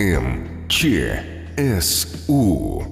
М. Ч. С. У.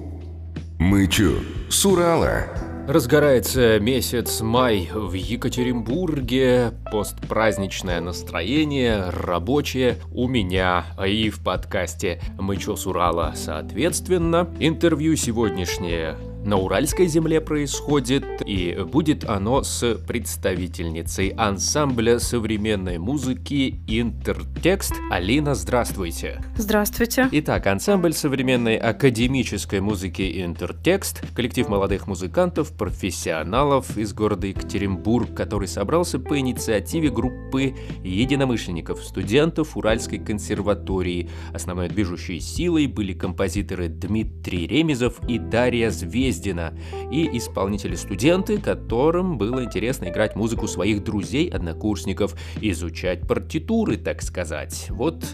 Мы чё, с Урала? Разгорается месяц май в Екатеринбурге, постпраздничное настроение, рабочее у меня и в подкасте «Мы чё с Урала» соответственно. Интервью сегодняшнее на Уральской земле происходит, и будет оно с представительницей ансамбля современной музыки «Интертекст». Алина, здравствуйте. Здравствуйте. Итак, ансамбль современной академической музыки «Интертекст» — коллектив молодых музыкантов, профессионалов из города Екатеринбург, который собрался по инициативе группы единомышленников, студентов Уральской консерватории. Основной движущей силой были композиторы Дмитрий Ремезов и Дарья Зверь Ездина и исполнители-студенты, которым было интересно играть музыку своих друзей, однокурсников, изучать партитуры, так сказать. Вот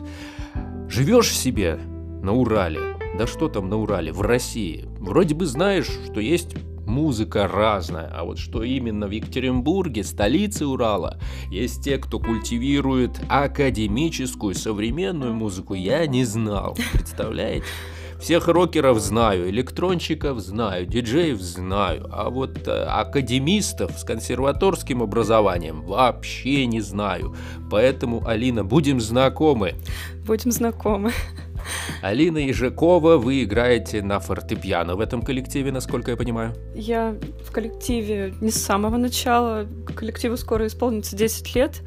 живешь себе на Урале, да что там на Урале, в России, вроде бы знаешь, что есть музыка разная, а вот что именно в Екатеринбурге, столице Урала, есть те, кто культивирует академическую современную музыку, я не знал, представляете? Всех рокеров знаю, электронщиков знаю, диджеев знаю, а вот э, академистов с консерваторским образованием вообще не знаю. Поэтому, Алина, будем знакомы. Будем знакомы. Алина Ежекова, вы играете на фортепиано в этом коллективе, насколько я понимаю? Я в коллективе не с самого начала. Коллективу скоро исполнится 10 лет.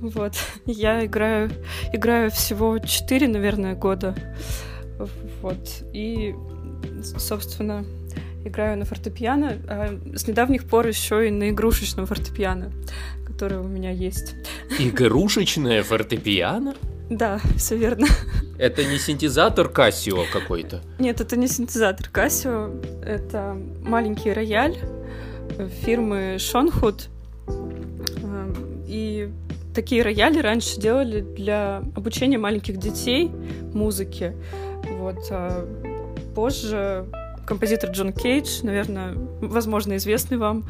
Вот. Я играю, играю всего 4, наверное, года. Вот. И, собственно, играю на фортепиано, а с недавних пор еще и на игрушечном фортепиано, которое у меня есть. Игрушечное фортепиано? Да, все верно. Это не синтезатор Casio какой-то? Нет, это не синтезатор Casio, это маленький рояль фирмы Шонхуд. И такие рояли раньше делали для обучения маленьких детей музыке. Вот. А позже композитор Джон Кейдж, наверное, возможно, известный вам,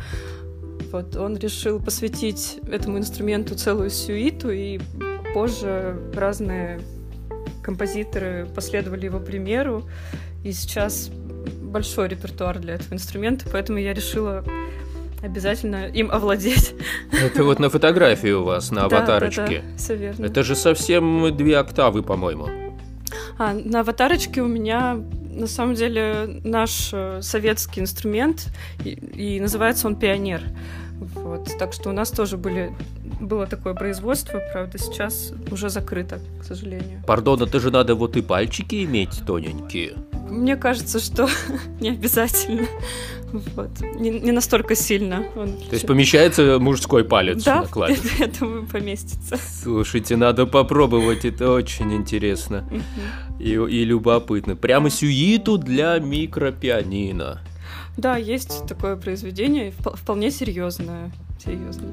вот, он решил посвятить этому инструменту целую сюиту, и позже разные композиторы последовали его примеру, и сейчас большой репертуар для этого инструмента, поэтому я решила обязательно им овладеть. Это вот на фотографии у вас, на аватарочке. Да, да, да, все верно. Это же совсем две октавы, по-моему. А, на аватарочке у меня на самом деле наш э, советский инструмент, и, и называется он пионер. Вот. Так что у нас тоже были, было такое производство, правда, сейчас уже закрыто, к сожалению. Пардон, это же надо вот и пальчики иметь тоненькие. Мне кажется, что не обязательно. Вот. Не, не настолько сильно. Он... То есть помещается мужской палец да, на клавише? Да, я думаю, поместится. Слушайте, надо попробовать, это очень интересно и, и любопытно. Прямо сюиту для микропианино. Да, есть такое произведение, вполне серьезное серьезно.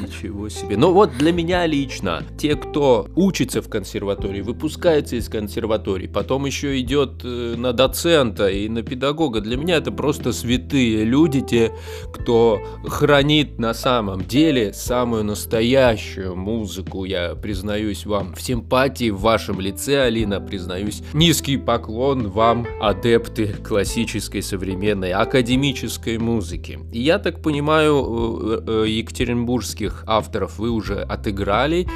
Ничего себе. Ну вот для меня лично, те, кто учится в консерватории, выпускается из консерватории, потом еще идет э, на доцента и на педагога, для меня это просто святые люди, те, кто хранит на самом деле самую настоящую музыку. Я признаюсь вам в симпатии в вашем лице, Алина, признаюсь. Низкий поклон вам, адепты классической, современной, академической музыки. И я так понимаю, э, екатеринбургских авторов вы уже отыграли.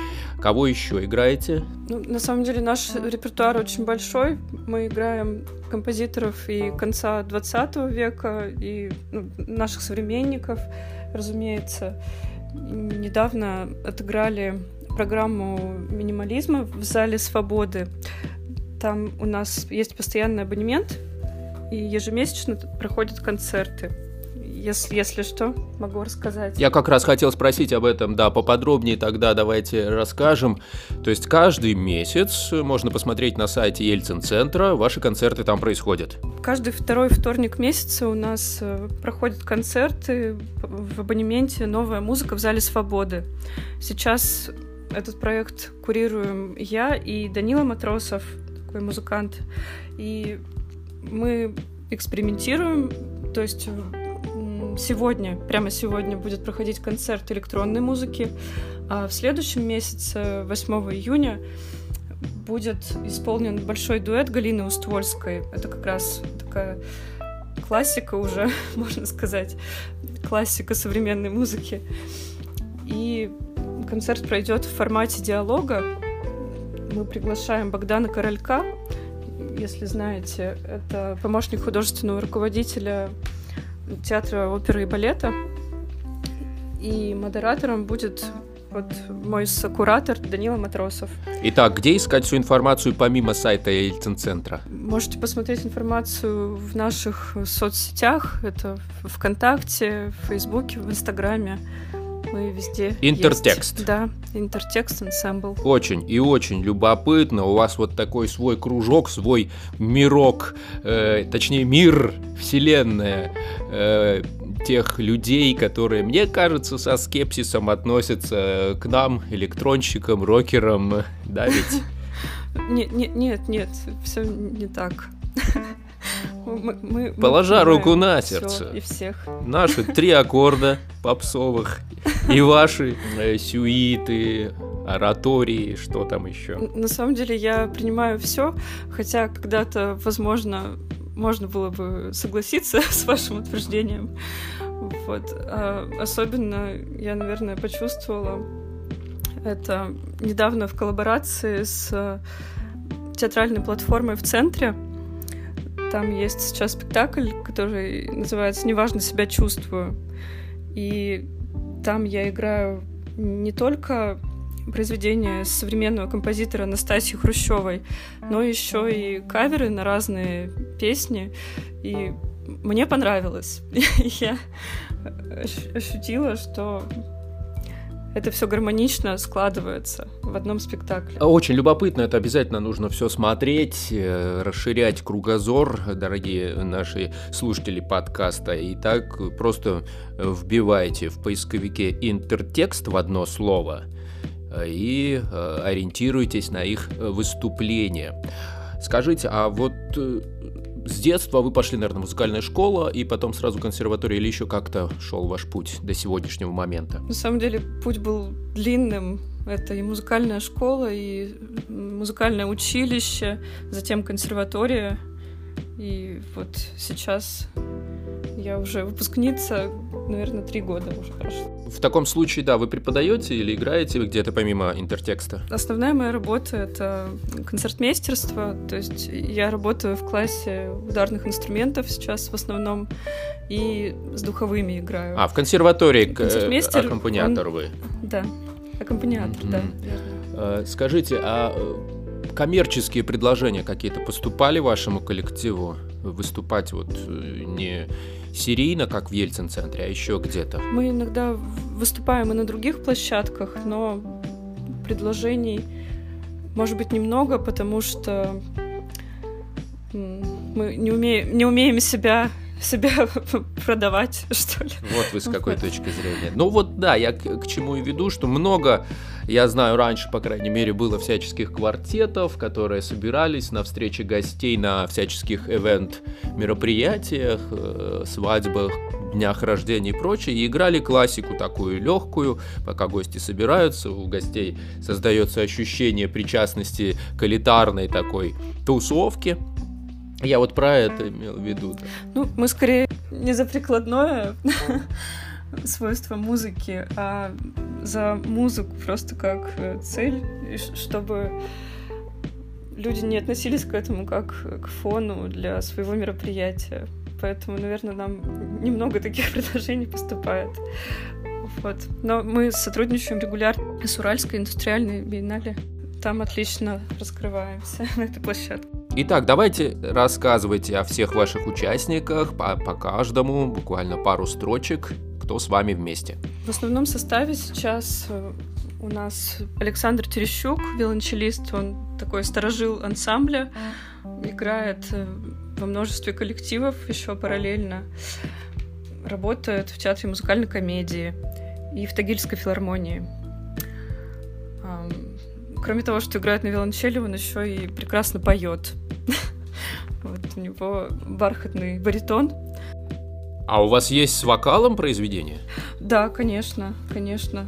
Кого еще играете? Ну, на самом деле наш репертуар очень большой. Мы играем композиторов и конца 20 века, и ну, наших современников, разумеется. Недавно отыграли программу минимализма в зале свободы. Там у нас есть постоянный абонемент, и ежемесячно проходят концерты если, если что, могу рассказать. Я как раз хотел спросить об этом, да, поподробнее тогда давайте расскажем. То есть каждый месяц можно посмотреть на сайте Ельцин-центра, ваши концерты там происходят? Каждый второй вторник месяца у нас э, проходят концерты в абонементе «Новая музыка в Зале Свободы». Сейчас этот проект курируем я и Данила Матросов, такой музыкант. И мы экспериментируем, то есть сегодня, прямо сегодня будет проходить концерт электронной музыки, а в следующем месяце, 8 июня, будет исполнен большой дуэт Галины Уствольской. Это как раз такая классика уже, можно сказать, классика современной музыки. И концерт пройдет в формате диалога. Мы приглашаем Богдана Королька, если знаете, это помощник художественного руководителя театра оперы и балета. И модератором будет вот мой сокуратор Данила Матросов. Итак, где искать всю информацию помимо сайта Ельцин-центра? Можете посмотреть информацию в наших соцсетях. Это ВКонтакте, в Фейсбуке, в Инстаграме. Мы везде Интертекст. Есть. Да, интертекст ансамбл. Очень и очень любопытно. У вас вот такой свой кружок, свой мирок, э, точнее мир, вселенная. Э, тех людей, которые, мне кажется, со скепсисом относятся к нам, электронщикам, рокерам, да ведь? Нет, нет, нет, нет, все не так. Мы, мы, Положа мы руку на сердце. И всех. Наши три аккорда попсовых и ваши э, сюиты, оратории, что там еще. На самом деле я принимаю все, хотя когда-то, возможно, можно было бы согласиться с вашим утверждением. Вот. А особенно я, наверное, почувствовала это недавно в коллаборации с театральной платформой в центре. Там есть сейчас спектакль, который называется «Неважно себя чувствую». И там я играю не только произведения современного композитора Настасьи Хрущевой, но еще и каверы на разные песни. И мне понравилось. Я ощутила, что это все гармонично складывается в одном спектакле. Очень любопытно, это обязательно нужно все смотреть, э, расширять кругозор, дорогие наши слушатели подкаста. И так просто вбивайте в поисковике интертекст в одно слово и э, ориентируйтесь на их выступления. Скажите, а вот э, с детства вы пошли, наверное, в музыкальная школа, и потом сразу консерватория, или еще как-то шел ваш путь до сегодняшнего момента? На самом деле путь был длинным. Это и музыкальная школа, и музыкальное училище, затем консерватория. И вот сейчас я уже выпускница, наверное, три года уже прошло. В таком случае, да, вы преподаете или играете где-то помимо интертекста? Основная моя работа — это концертмейстерство, то есть я работаю в классе ударных инструментов сейчас в основном, и с духовыми играю. А, в консерватории Концертмейстер, аккомпаниатор он... вы? Да, аккомпаниатор, mm-hmm. да. Верно. Скажите, а э, коммерческие предложения какие-то поступали вашему коллективу? Выступать вот э, не серийно, как в Ельцин-центре, а еще где-то? Мы иногда выступаем и на других площадках, но предложений может быть немного, потому что мы не умеем, не умеем себя себя продавать, что ли. Вот вы с какой точки зрения. Ну вот да, я к, к чему и веду, что много, я знаю, раньше, по крайней мере, было всяческих квартетов, которые собирались на встрече гостей на всяческих ивент-мероприятиях, э, свадьбах, днях рождения и прочее, и играли классику такую легкую, пока гости собираются, у гостей создается ощущение причастности к элитарной такой тусовке, я вот про это имел в виду. Да. Ну, мы скорее не за прикладное свойство музыки, а за музыку просто как э, цель, чтобы люди не относились к этому как к фону для своего мероприятия. Поэтому, наверное, нам немного таких предложений поступает. Вот. Но мы сотрудничаем регулярно с Уральской индустриальной биеннале. Там отлично раскрываемся на этой площадке. Итак, давайте рассказывайте о всех ваших участниках, по, по каждому, буквально пару строчек, кто с вами вместе. В основном составе сейчас э, у нас Александр Терещук, виолончелист, он такой сторожил ансамбля, играет э, во множестве коллективов еще параллельно, работает в театре музыкальной комедии и в Тагильской филармонии. Кроме того, что играет на виолончели, он еще и прекрасно поет. Вот у него бархатный баритон. А у вас есть с вокалом произведение? Да, конечно, конечно.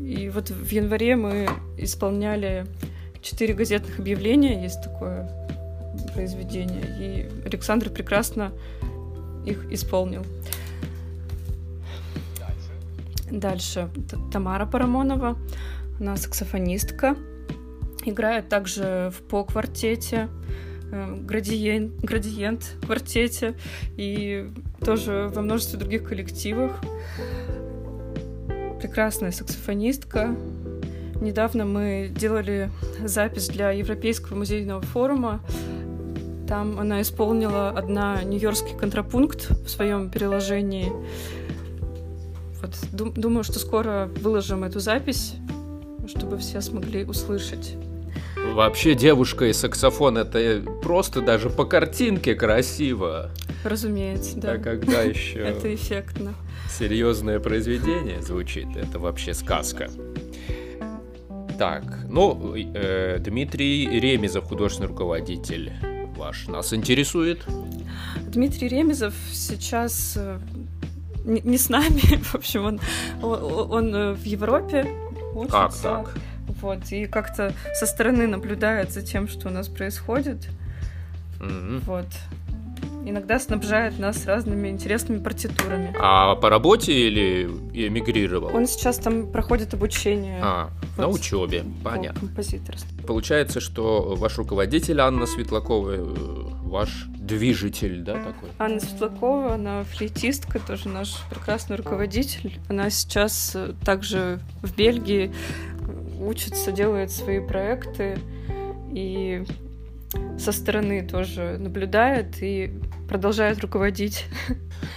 И вот в январе мы исполняли четыре газетных объявления, есть такое произведение, и Александр прекрасно их исполнил. Дальше Тамара Парамонова, она саксофонистка, играет также в по-квартете, э, градиент, градиент квартете и тоже во множестве других коллективах. Прекрасная саксофонистка. Недавно мы делали запись для Европейского музейного форума. Там она исполнила одна нью-йоркский контрапункт в своем переложении. Вот, думаю, что скоро выложим эту запись, чтобы все смогли услышать. Вообще девушка и саксофон это просто даже по картинке красиво. Разумеется, да. А когда еще это эффектно. Серьезное произведение звучит, это вообще сказка. Так, ну, э, Дмитрий Ремезов, художественный руководитель ваш, нас интересует. Дмитрий Ремезов сейчас э, не, не с нами, в общем, он, он, он э, в Европе учится. Как так? Вот, и как-то со стороны наблюдает за тем, что у нас происходит. Mm-hmm. Вот. Иногда снабжает нас разными интересными партитурами. А по работе или эмигрировал? Он сейчас там проходит обучение. А, вот, на учебе, понятно. Композиторство. Получается, что ваш руководитель Анна Светлакова, э, ваш движитель, да, такой? Анна Светлакова, она флейтистка, тоже наш прекрасный руководитель. Она сейчас э, также в Бельгии учится, делает свои проекты и со стороны тоже наблюдает и продолжает руководить.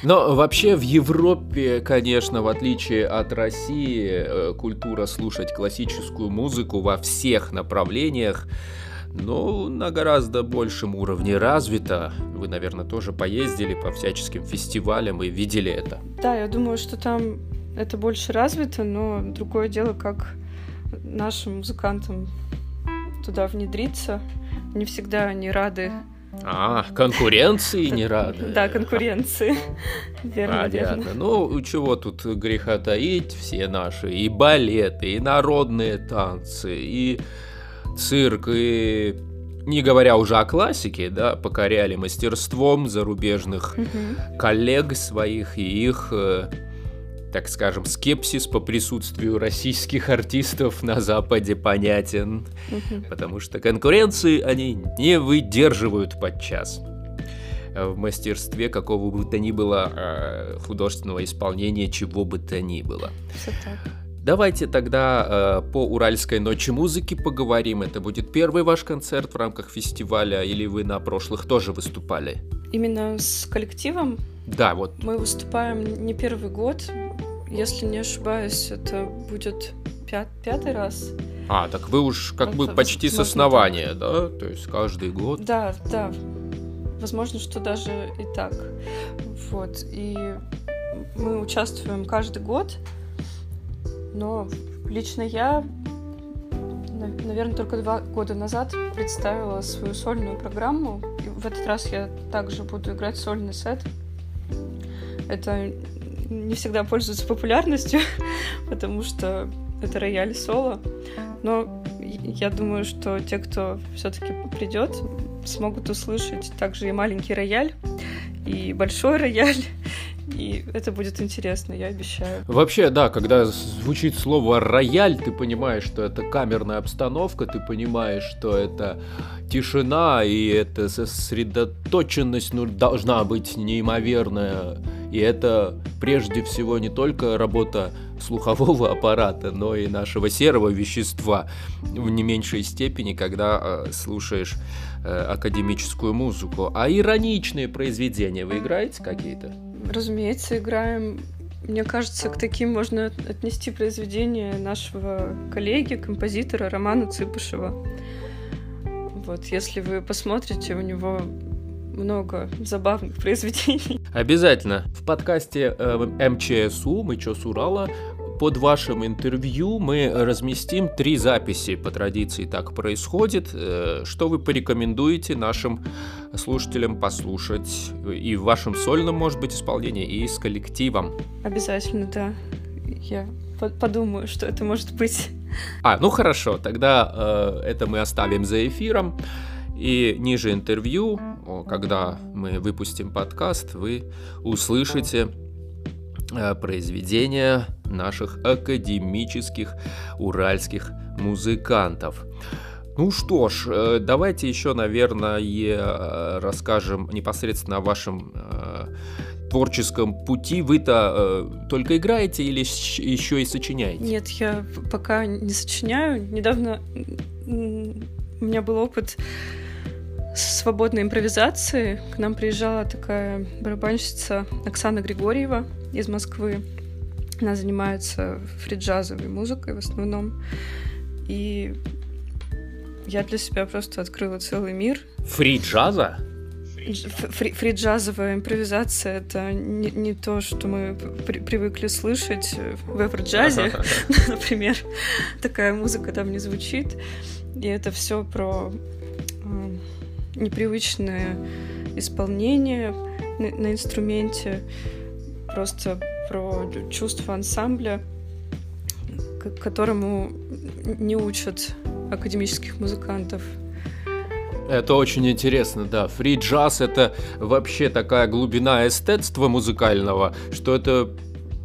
Но вообще в Европе, конечно, в отличие от России, э, культура слушать классическую музыку во всех направлениях, ну, на гораздо большем уровне развита. Вы, наверное, тоже поездили по всяческим фестивалям и видели это. Да, я думаю, что там это больше развито, но другое дело, как нашим музыкантам туда внедриться. Не всегда они рады. А, конкуренции не рады. Да, конкуренции. Верно, Понятно. верно. Ну, чего тут греха таить, все наши и балеты, и народные танцы, и цирк, и не говоря уже о классике, да, покоряли мастерством зарубежных коллег своих и их э, так скажем, скепсис по присутствию российских артистов на Западе понятен, потому что конкуренции они не выдерживают подчас в мастерстве какого бы то ни было э, художественного исполнения, чего бы то ни было. Давайте тогда э, по Уральской ночи музыки поговорим. Это будет первый ваш концерт в рамках фестиваля, или вы на прошлых тоже выступали? Именно с коллективом? Да, вот. Мы выступаем не первый год. Если не ошибаюсь, это будет пят, пятый раз. А, так вы уж как это, бы почти с основания, так. да? То есть каждый год? Да, да. Возможно, что даже и так. Вот. И мы участвуем каждый год, но лично я, наверное, только два года назад представила свою сольную программу. И в этот раз я также буду играть сольный сет. Это не всегда пользуется популярностью, потому что это рояль соло. Но я думаю, что те, кто все-таки придет, смогут услышать также и маленький рояль, и большой рояль, и это будет интересно, я обещаю. Вообще, да, когда звучит слово рояль, ты понимаешь, что это камерная обстановка, ты понимаешь, что это тишина, и эта сосредоточенность ну, должна быть неимоверная. И это прежде всего не только работа слухового аппарата, но и нашего серого вещества в не меньшей степени, когда э, слушаешь э, академическую музыку. А ироничные произведения вы играете какие-то? Разумеется, играем. Мне кажется, к таким можно отнести произведения нашего коллеги, композитора Романа Цыпышева. Вот, если вы посмотрите, у него много забавных произведений. Обязательно. В подкасте э, МЧСУ «Мы чё с Урала» под вашим интервью мы разместим три записи. По традиции так происходит. Э, что вы порекомендуете нашим слушателям послушать и в вашем сольном, может быть, исполнении, и с коллективом? Обязательно, да. Я подумаю, что это может быть. А, ну хорошо, тогда э, это мы оставим за эфиром. И ниже интервью, когда мы выпустим подкаст, вы услышите произведения наших академических уральских музыкантов. Ну что ж, э, давайте еще, наверное, э, расскажем непосредственно о вашем творческом пути. Вы-то только играете или еще и сочиняете? Нет, я пока не сочиняю. Недавно у меня был опыт свободной импровизации. К нам приезжала такая барабанщица Оксана Григорьева из Москвы. Она занимается фриджазовой музыкой в основном. И я для себя просто открыла целый мир. Фриджаза? Фри фриджазовая импровизация — это не, не то, что мы при привыкли слышать в эвроджазе, например. Такая музыка там не звучит. И это все про непривычное исполнение на, на инструменте, просто про чувство ансамбля, к которому не учат академических музыкантов. Это очень интересно, да. Фри джаз это вообще такая глубина эстетства музыкального, что это,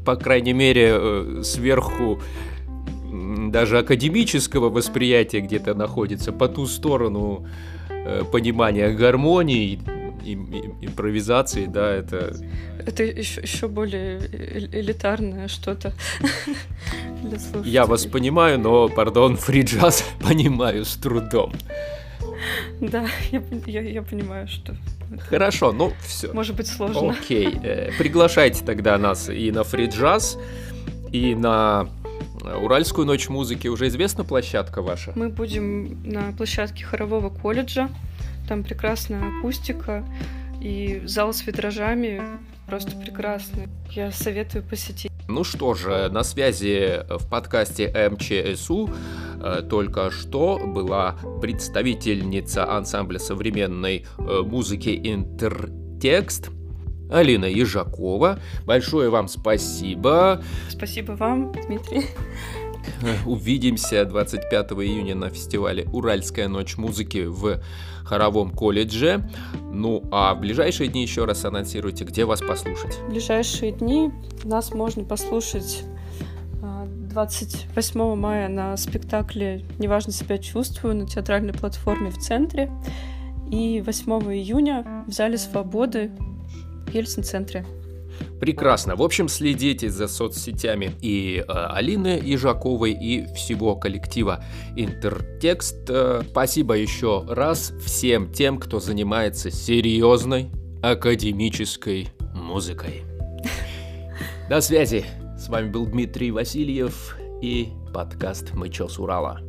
по крайней мере, э, сверху даже академического восприятия где-то находится по ту сторону Э, понимание гармонии и, и, импровизации, да, это... Это еще, еще более элитарное что-то для слушателей. Я вас понимаю, но, пардон, фриджаз понимаю с трудом. Да, я, я, я понимаю, что... Хорошо, ну все. Может быть сложно. Окей, э, приглашайте тогда нас и на фриджаз, и на Уральскую ночь музыки уже известна площадка ваша? Мы будем на площадке хорового колледжа. Там прекрасная акустика и зал с витражами просто прекрасный. Я советую посетить. Ну что же, на связи в подкасте МЧСУ э, только что была представительница ансамбля современной э, музыки «Интертекст» Алина Ежакова. Большое вам спасибо. Спасибо вам, Дмитрий. Увидимся 25 июня на фестивале «Уральская ночь музыки» в Хоровом колледже. Ну, а в ближайшие дни еще раз анонсируйте, где вас послушать. В ближайшие дни нас можно послушать 28 а, мая на спектакле «Неважно себя чувствую» на театральной платформе в центре. И 8 июня в Зале Свободы в Ельцин-центре. Прекрасно. В общем, следите за соцсетями и э, Алины Ижаковой, и всего коллектива Интертекст. Э, спасибо еще раз всем тем, кто занимается серьезной академической музыкой. До связи. С вами был Дмитрий Васильев и подкаст «Мы чё с Урала».